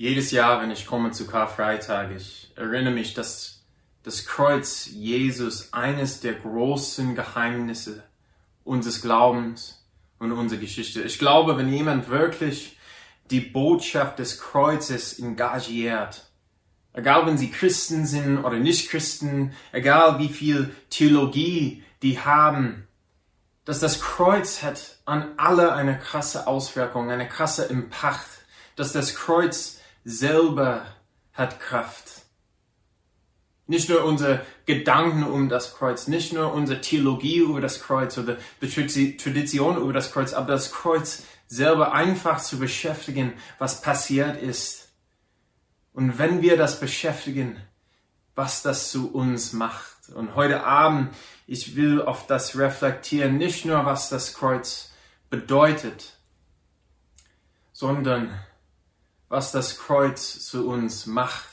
Jedes Jahr, wenn ich komme zu Karfreitag, ich erinnere mich, dass das Kreuz Jesus eines der großen Geheimnisse unseres Glaubens und unserer Geschichte. Ich glaube, wenn jemand wirklich die Botschaft des Kreuzes engagiert, egal wenn sie Christen sind oder nicht Christen, egal wie viel Theologie die haben, dass das Kreuz hat an alle eine krasse Auswirkung, eine krasse Impact, dass das Kreuz selber hat Kraft. Nicht nur unsere Gedanken um das Kreuz, nicht nur unsere Theologie über das Kreuz oder die Tradition über das Kreuz, aber das Kreuz selber einfach zu beschäftigen, was passiert ist. Und wenn wir das beschäftigen, was das zu uns macht. Und heute Abend, ich will auf das reflektieren, nicht nur was das Kreuz bedeutet, sondern was das Kreuz zu uns macht,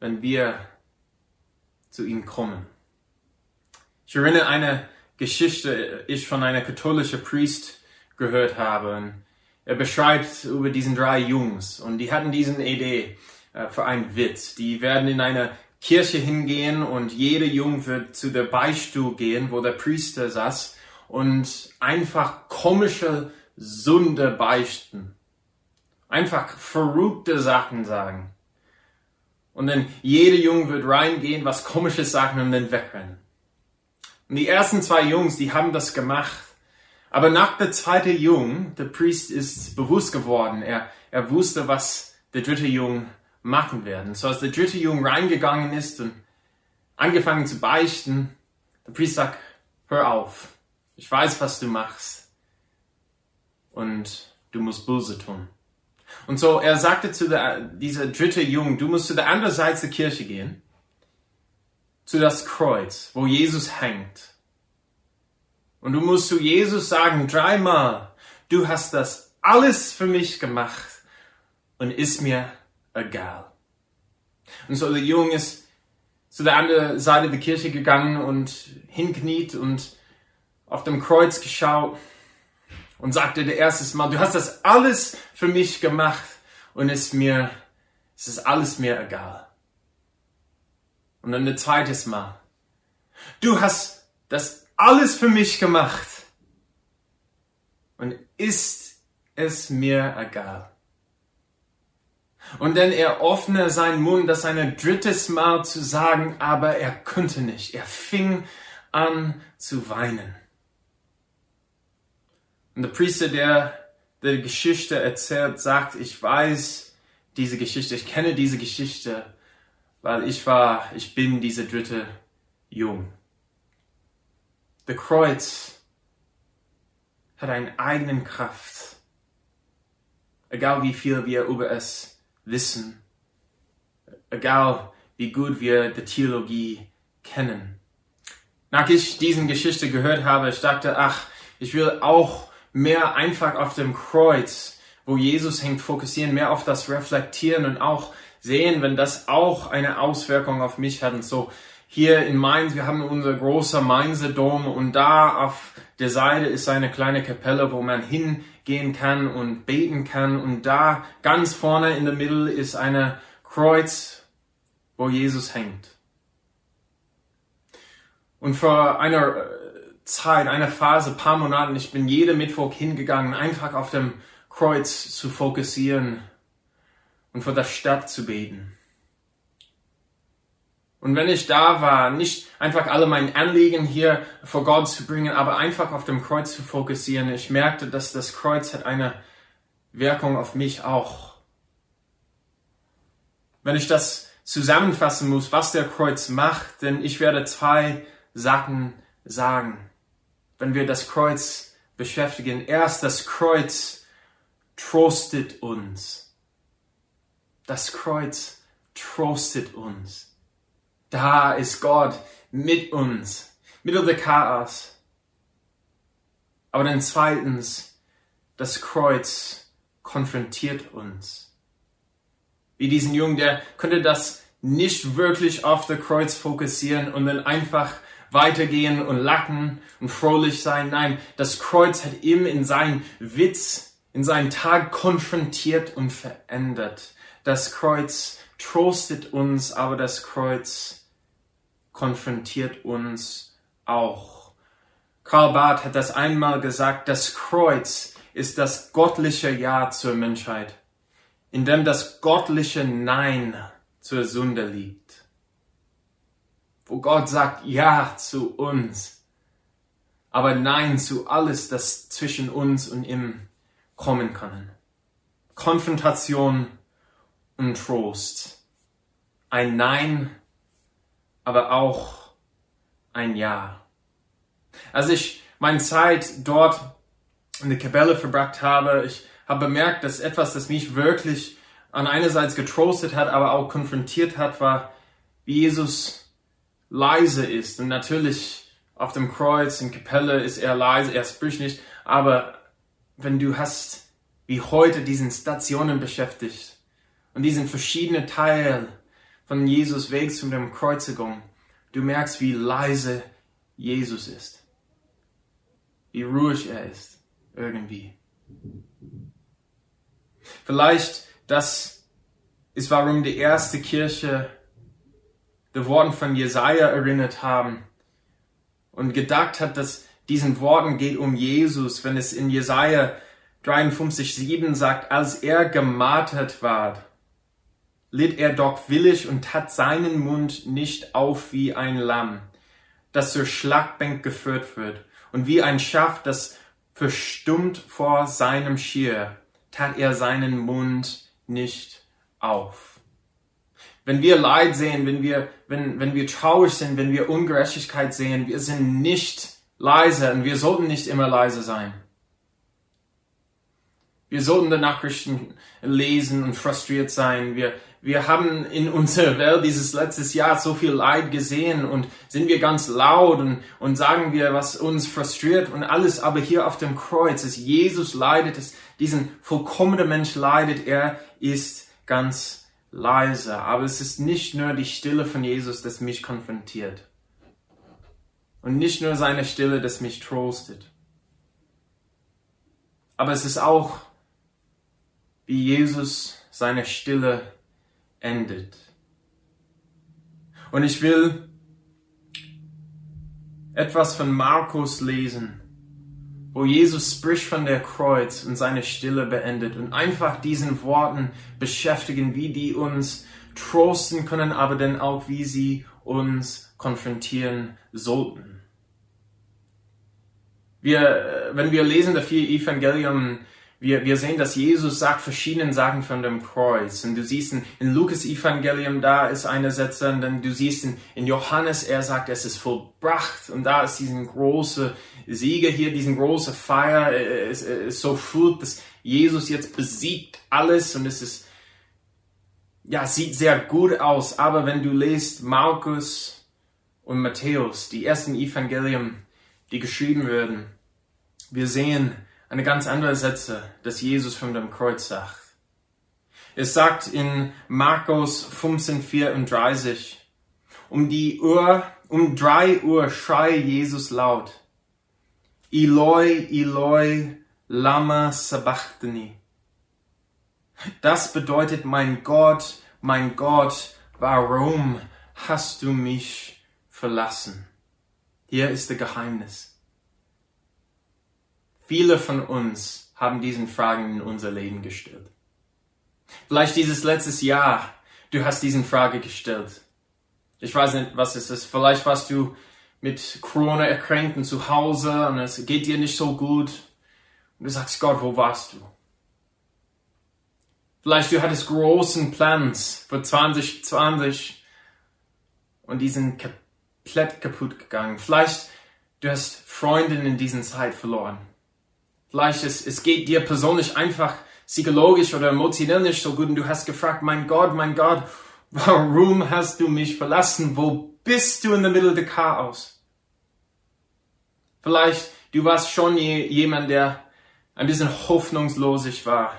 wenn wir zu ihm kommen. Ich erinnere eine Geschichte, ich von einer katholischen Priest gehört habe. Er beschreibt über diesen drei Jungs und die hatten diesen Idee äh, für einen Witz. Die werden in eine Kirche hingehen und jeder Jung wird zu der Beistuhl gehen, wo der Priester saß und einfach komische Sünde beichten. Einfach verrückte Sachen sagen. Und dann jeder Junge wird reingehen, was komisches sagen und dann wegrennen. Und die ersten zwei Jungs, die haben das gemacht. Aber nach der zweite Jung, der Priest ist bewusst geworden. Er, er wusste, was der dritte Jung machen werden. So als der dritte Jung reingegangen ist und angefangen zu beichten, der Priest sagt, hör auf. Ich weiß, was du machst. Und du musst Böse tun. Und so, er sagte zu der, dieser dritte Jung, du musst zu der anderen Seite der Kirche gehen, zu das Kreuz, wo Jesus hängt. Und du musst zu Jesus sagen, dreimal, du hast das alles für mich gemacht und ist mir egal. Und so der Junge ist zu der anderen Seite der Kirche gegangen und hinkniet und auf dem Kreuz geschaut und sagte der erste Mal, du hast das alles für mich gemacht und es mir, es ist alles mir egal. Und dann ein zweites Mal, du hast das alles für mich gemacht und ist es mir egal. Und dann er öffne seinen Mund, das ein drittes Mal zu sagen, aber er könnte nicht. Er fing an zu weinen. Und der Priester, der die Geschichte erzählt, sagt, ich weiß diese Geschichte, ich kenne diese Geschichte, weil ich war, ich bin diese dritte Jung. Der Kreuz hat eine eigene Kraft. Egal wie viel wir über es wissen, egal wie gut wir die Theologie kennen. Nach ich diesen Geschichte gehört habe, ich dachte, ach, ich will auch mehr einfach auf dem Kreuz, wo Jesus hängt, fokussieren, mehr auf das Reflektieren und auch sehen, wenn das auch eine Auswirkung auf mich hat. Und so hier in Mainz, wir haben unser großer Mainzer Dom und da auf der Seite ist eine kleine Kapelle, wo man hingehen kann und beten kann. Und da ganz vorne in der Mitte ist eine Kreuz, wo Jesus hängt. Und vor einer Zeit, einer Phase, paar Monaten, ich bin jeden Mittwoch hingegangen, einfach auf dem Kreuz zu fokussieren und vor der Stadt zu beten. Und wenn ich da war, nicht einfach alle meine Anliegen hier vor Gott zu bringen, aber einfach auf dem Kreuz zu fokussieren, ich merkte, dass das Kreuz hat eine Wirkung auf mich auch. Wenn ich das zusammenfassen muss, was der Kreuz macht, denn ich werde zwei Sachen sagen wenn wir das Kreuz beschäftigen. Erst das Kreuz trostet uns. Das Kreuz trostet uns. Da ist Gott mit uns, mittel der Chaos. Aber dann zweitens, das Kreuz konfrontiert uns. Wie diesen Jungen, der könnte das nicht wirklich auf der Kreuz fokussieren und dann einfach weitergehen und lachen und fröhlich sein. Nein, das Kreuz hat ihm in seinen Witz in seinen Tag konfrontiert und verändert. Das Kreuz trostet uns, aber das Kreuz konfrontiert uns auch. Karl Barth hat das einmal gesagt, das Kreuz ist das göttliche Ja zur Menschheit, in dem das göttliche Nein zur Sünde liegt. Wo Gott sagt Ja zu uns, aber Nein zu alles, das zwischen uns und ihm kommen kann. Konfrontation und Trost. Ein Nein, aber auch ein Ja. Als ich meine Zeit dort in der Kapelle verbracht habe, ich habe bemerkt, dass etwas, das mich wirklich an einerseits getrostet hat, aber auch konfrontiert hat, war, wie Jesus leise ist. Und natürlich auf dem Kreuz in Kapelle ist er leise, er spricht nicht, aber wenn du hast, wie heute diesen Stationen beschäftigt und diesen verschiedenen Teil von Jesus Weg zu der Kreuzigung, du merkst, wie leise Jesus ist, wie ruhig er ist, irgendwie. Vielleicht das ist, warum die erste Kirche die Worten von Jesaja erinnert haben und gedacht hat, dass diesen Worten geht um Jesus, wenn es in Jesaja 53,7 sagt, als er gemartert war, litt er doch willig und tat seinen Mund nicht auf wie ein Lamm, das zur Schlachtbank geführt wird, und wie ein Schaf, das verstummt vor seinem Schier, tat er seinen Mund nicht auf. Wenn wir Leid sehen, wenn wir, wenn, wenn wir traurig sind, wenn wir Ungerechtigkeit sehen, wir sind nicht leise und wir sollten nicht immer leise sein. Wir sollten die Nachrichten lesen und frustriert sein. Wir, wir haben in unserer Welt dieses letztes Jahr so viel Leid gesehen und sind wir ganz laut und, und sagen wir, was uns frustriert und alles. Aber hier auf dem Kreuz, dass Jesus leidet, dass diesen vollkommenen Mensch leidet, er ist ganz leise. Aber es ist nicht nur die Stille von Jesus, das mich konfrontiert. Und nicht nur seine Stille, das mich trostet. Aber es ist auch, wie Jesus seine Stille endet. Und ich will etwas von Markus lesen, wo Jesus spricht von der Kreuz und seine Stille beendet und einfach diesen Worten beschäftigen, wie die uns trosten können, aber dann auch, wie sie uns konfrontieren sollten. Wir, wenn wir lesen das vier Evangelium, wir, wir sehen, dass Jesus sagt verschiedene Sachen von dem Kreuz. Und du siehst in, in Lukas Evangelium, da ist eine Sätze, und dann du siehst in, in Johannes, er sagt, es ist vollbracht. Und da ist diesen große Sieger hier, diesen große Feier. Es ist so fühlt, dass Jesus jetzt besiegt alles und es ist, ja, sieht sehr gut aus. Aber wenn du liest Markus und Matthäus, die ersten Evangelium, die geschrieben werden, wir sehen eine ganz andere Sätze, dass Jesus von dem Kreuz sagt. Es sagt in Markus 15,34, um die Uhr, um drei Uhr schrei Jesus laut, Eloi, Eloi, lama sabachthani. Das bedeutet, mein Gott, mein Gott, warum hast du mich verlassen? Hier ist das Geheimnis. Viele von uns haben diesen Fragen in unser Leben gestellt. Vielleicht dieses letztes Jahr, du hast diesen Frage gestellt. Ich weiß nicht, was es ist. Vielleicht warst du mit Corona erkrankt und zu Hause und es geht dir nicht so gut. Und du sagst, Gott, wo warst du? Vielleicht du hattest großen Plans für 2020 und die sind komplett kaputt gegangen. Vielleicht du hast Freundinnen in diesen Zeit verloren. Vielleicht es, es geht dir persönlich einfach psychologisch oder emotionell nicht so gut und du hast gefragt, mein Gott, mein Gott, warum hast du mich verlassen? Wo bist du in der Mitte des Chaos? Vielleicht du warst schon jemand, der ein bisschen hoffnungslos war.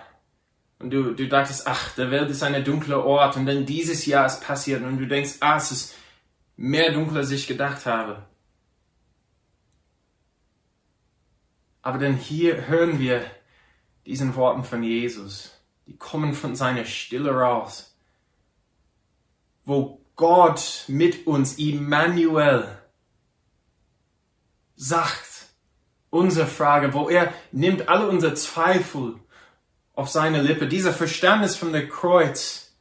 Und du, du dachtest, ach, der Welt ist ein dunkler Ort und dann dieses Jahr ist passiert und du denkst, ah, es ist mehr dunkel, als ich gedacht habe. Aber dann hier hören wir diesen Worten von Jesus. Die kommen von seiner Stille raus. Wo Gott mit uns, Immanuel, sagt, unsere Frage, wo er nimmt alle unsere Zweifel auf seine Lippe, dieser Verständnis von der Kreuz,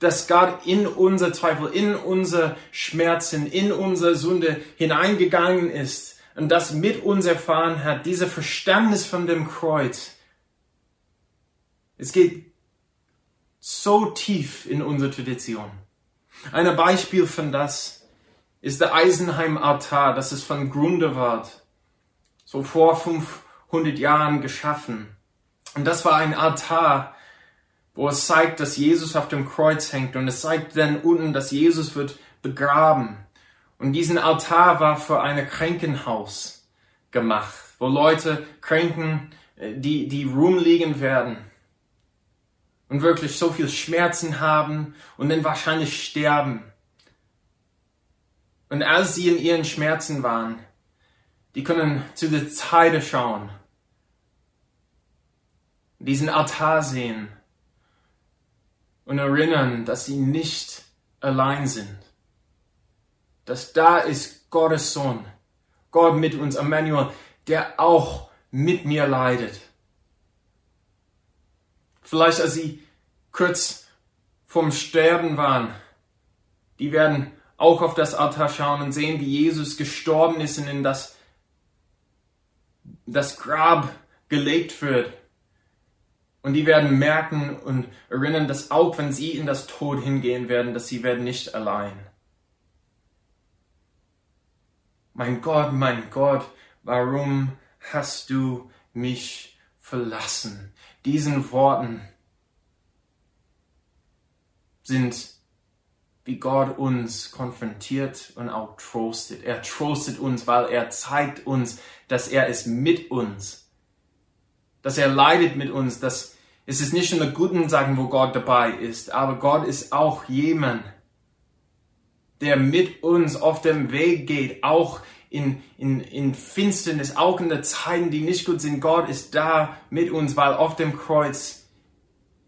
dass Gott in unser Zweifel, in unser Schmerzen, in unsere Sünde hineingegangen ist und das mit uns erfahren hat, dieser Verständnis von dem Kreuz. Es geht so tief in unsere Tradition. Ein Beispiel von das ist der Eisenheim-Altar, das ist von Grundewald so vor 500 Jahren geschaffen. Und das war ein Altar, wo es zeigt, dass Jesus auf dem Kreuz hängt und es zeigt dann unten, dass Jesus wird begraben. Und diesen Altar war für ein Krankenhaus gemacht, wo Leute Kranken, äh, die, die rumliegen werden und wirklich so viel Schmerzen haben und dann wahrscheinlich sterben. Und als sie in ihren Schmerzen waren, die können zu der Zeit schauen, diesen Altar sehen und erinnern, dass sie nicht allein sind. Dass da ist Gottes Sohn, Gott mit uns, Emmanuel, der auch mit mir leidet. Vielleicht als sie kurz vom Sterben waren, die werden auch auf das Altar schauen und sehen, wie Jesus gestorben ist und in das das Grab gelegt wird. Und die werden merken und erinnern, dass auch wenn sie in das Tod hingehen werden, dass sie werden nicht allein. Mein Gott, mein Gott, warum hast du mich verlassen? Diesen Worten sind wie Gott uns konfrontiert und auch trostet. Er trostet uns, weil er zeigt uns, dass er ist mit uns, dass er leidet mit uns, dass es ist nicht nur guten Sachen, wo Gott dabei ist, aber Gott ist auch jemand, der mit uns auf dem Weg geht, auch in, in, in Finsternis, auch in den Zeiten, die nicht gut sind. Gott ist da mit uns, weil auf dem Kreuz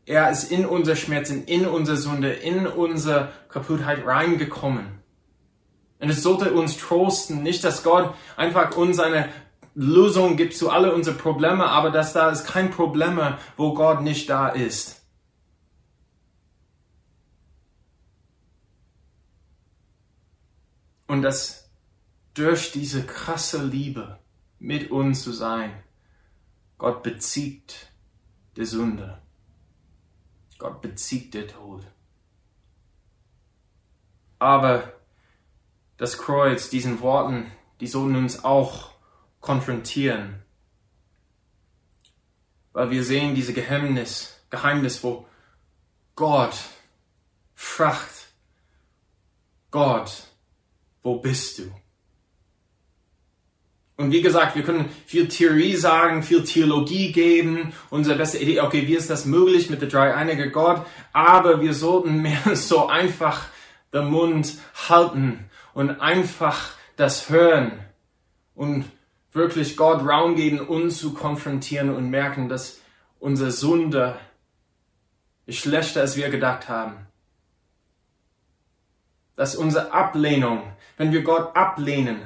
er ist in unser Schmerzen, in unsere Sünde, in unsere Kaputtheit reingekommen. Und es sollte uns trosten, nicht, dass Gott einfach uns eine Lösung gibt zu alle unsere Probleme, aber dass da ist kein Problem, wo Gott nicht da ist. Und dass durch diese krasse Liebe mit uns zu sein, Gott bezieht die Sünde. Gott bezieht der Tod. Aber das Kreuz, diesen Worten, die sollen uns auch konfrontieren. Weil wir sehen diese Geheimnis, Geheimnis, wo Gott fragt, Gott, wo bist du? Und wie gesagt, wir können viel Theorie sagen, viel Theologie geben, unsere beste Idee, okay, wie ist das möglich mit der dreieinige Gott? Aber wir sollten mehr so einfach den Mund halten und einfach das hören und wirklich Gott Raum geben, uns zu konfrontieren und merken, dass unsere Sünde ist schlechter, als wir gedacht haben. Dass unsere Ablehnung, wenn wir Gott ablehnen,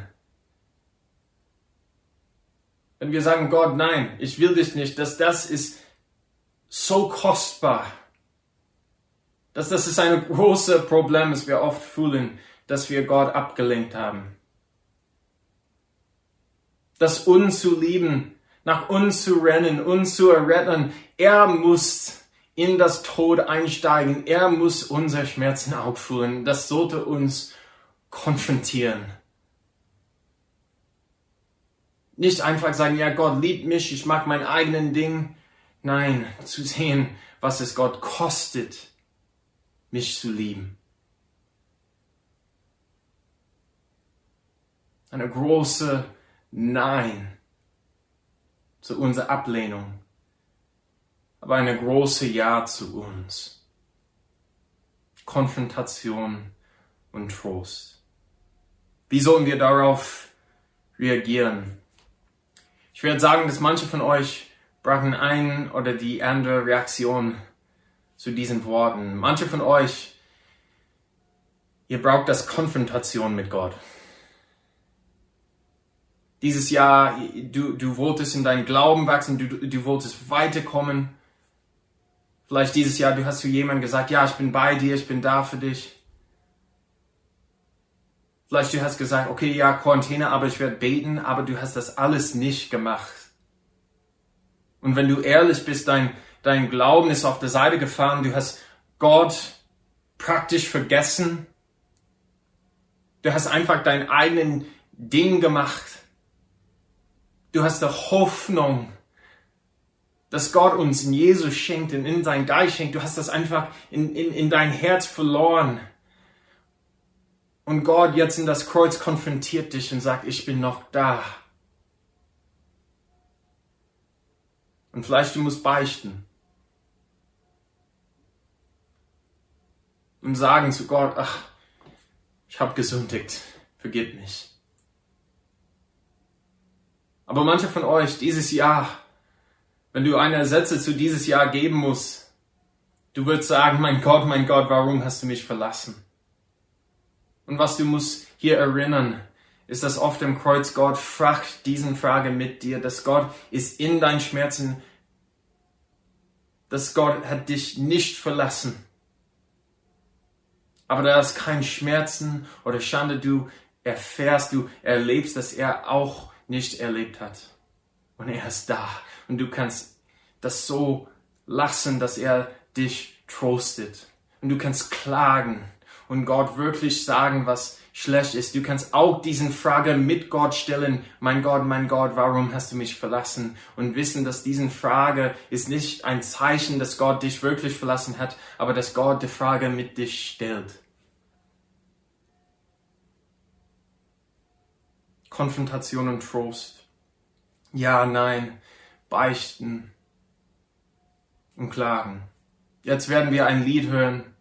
wenn wir sagen, Gott, nein, ich will dich nicht, dass das ist so kostbar, dass das ist ein großes Problem, das wir oft fühlen, dass wir Gott abgelenkt haben. Das uns zu lieben, nach uns zu rennen, uns zu erretten, er muss in das Tod einsteigen, er muss unsere Schmerzen aufführen, das sollte uns konfrontieren. Nicht einfach sagen, ja, Gott liebt mich, ich mag mein eigenen Ding. Nein, zu sehen, was es Gott kostet, mich zu lieben. Eine große Nein zu unserer Ablehnung, aber eine große Ja zu uns. Konfrontation und Trost. Wie sollen wir darauf reagieren? Ich werde sagen, dass manche von euch brauchen ein oder die andere Reaktion zu diesen Worten. Manche von euch, ihr braucht das Konfrontation mit Gott. Dieses Jahr, du, du wolltest in deinen Glauben wachsen, du, du wolltest weiterkommen. Vielleicht dieses Jahr, du hast zu jemandem gesagt, ja, ich bin bei dir, ich bin da für dich. Vielleicht du hast gesagt, okay, ja, Quarantäne, aber ich werde beten, aber du hast das alles nicht gemacht. Und wenn du ehrlich bist, dein, dein Glauben ist auf der Seite gefahren, du hast Gott praktisch vergessen. Du hast einfach dein eigenen Ding gemacht. Du hast die Hoffnung, dass Gott uns in Jesus schenkt und in sein Geist schenkt. Du hast das einfach in, in, in dein Herz verloren. Und Gott jetzt in das Kreuz konfrontiert dich und sagt, ich bin noch da. Und vielleicht du musst beichten. Und sagen zu Gott, ach, ich habe gesündigt, vergib mich. Aber manche von euch, dieses Jahr, wenn du eine Sätze zu dieses Jahr geben musst, du wirst sagen, mein Gott, mein Gott, warum hast du mich verlassen? Und was du musst hier erinnern, ist, dass auf dem Kreuz Gott fragt diesen Frage mit dir, dass Gott ist in deinen Schmerzen, dass Gott hat dich nicht verlassen. Aber da ist kein Schmerzen oder Schande, du erfährst, du erlebst, dass er auch nicht erlebt hat. Und er ist da. Und du kannst das so lassen, dass er dich trostet. Und du kannst klagen und Gott wirklich sagen, was schlecht ist. Du kannst auch diesen Frage mit Gott stellen. Mein Gott, mein Gott, warum hast du mich verlassen? Und wissen, dass diesen Frage ist nicht ein Zeichen, dass Gott dich wirklich verlassen hat, aber dass Gott die Frage mit dich stellt. Konfrontation und Trost. Ja, nein, beichten und klagen. Jetzt werden wir ein Lied hören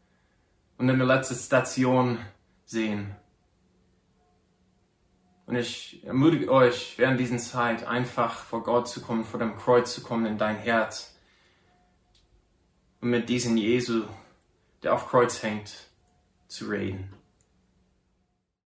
und in der letzten Station sehen. Und ich ermutige euch, während dieser Zeit einfach vor Gott zu kommen, vor dem Kreuz zu kommen in dein Herz und mit diesem Jesu, der auf Kreuz hängt, zu reden.